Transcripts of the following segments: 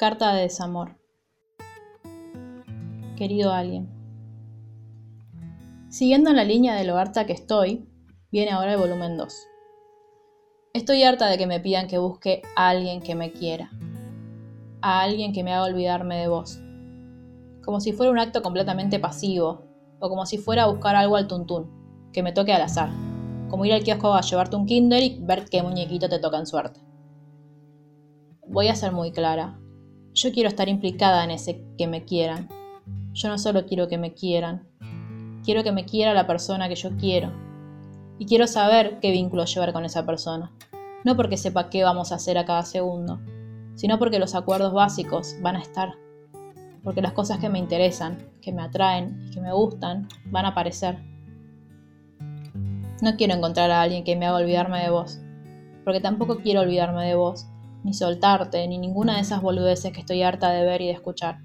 Carta de desamor. Querido alguien. Siguiendo la línea de lo harta que estoy, viene ahora el volumen 2. Estoy harta de que me pidan que busque a alguien que me quiera, a alguien que me haga olvidarme de vos, como si fuera un acto completamente pasivo, o como si fuera a buscar algo al tuntún, que me toque al azar, como ir al kiosco a llevarte un Kinder y ver qué muñequito te toca en suerte. Voy a ser muy clara, yo quiero estar implicada en ese que me quieran. Yo no solo quiero que me quieran, quiero que me quiera la persona que yo quiero. Y quiero saber qué vínculo llevar con esa persona. No porque sepa qué vamos a hacer a cada segundo, sino porque los acuerdos básicos van a estar. Porque las cosas que me interesan, que me atraen y que me gustan van a aparecer. No quiero encontrar a alguien que me haga olvidarme de vos, porque tampoco quiero olvidarme de vos, ni soltarte, ni ninguna de esas boludeces que estoy harta de ver y de escuchar.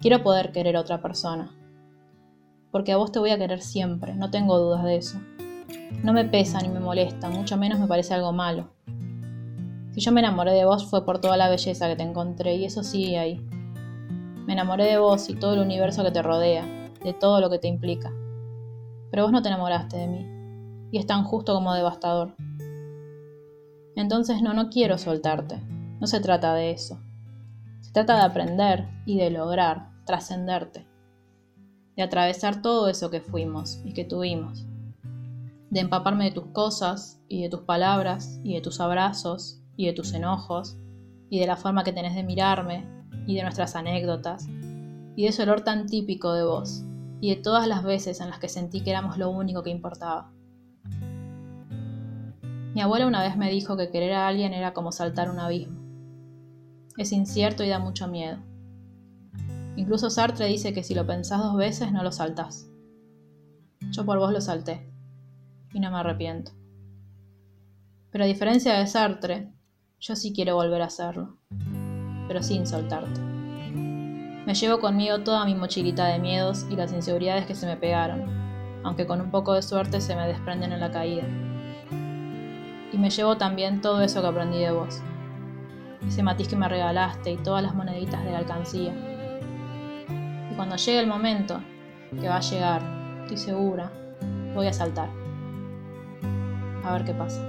Quiero poder querer a otra persona. Porque a vos te voy a querer siempre, no tengo dudas de eso. No me pesa ni me molesta, mucho menos me parece algo malo. Si yo me enamoré de vos fue por toda la belleza que te encontré y eso sigue ahí. Me enamoré de vos y todo el universo que te rodea, de todo lo que te implica. Pero vos no te enamoraste de mí, y es tan justo como devastador. Entonces no, no quiero soltarte. No se trata de eso. Se trata de aprender y de lograr trascenderte. De atravesar todo eso que fuimos y que tuvimos. De empaparme de tus cosas y de tus palabras y de tus abrazos y de tus enojos y de la forma que tenés de mirarme y de nuestras anécdotas y de ese olor tan típico de vos y de todas las veces en las que sentí que éramos lo único que importaba. Mi abuela una vez me dijo que querer a alguien era como saltar un abismo. Es incierto y da mucho miedo. Incluso Sartre dice que si lo pensás dos veces no lo saltás. Yo por vos lo salté y no me arrepiento. Pero a diferencia de Sartre, yo sí quiero volver a hacerlo, pero sin soltarte. Me llevo conmigo toda mi mochilita de miedos y las inseguridades que se me pegaron, aunque con un poco de suerte se me desprenden en la caída y me llevo también todo eso que aprendí de vos. Ese matiz que me regalaste y todas las moneditas de la alcancía. Y cuando llegue el momento, que va a llegar, estoy segura, voy a saltar. A ver qué pasa.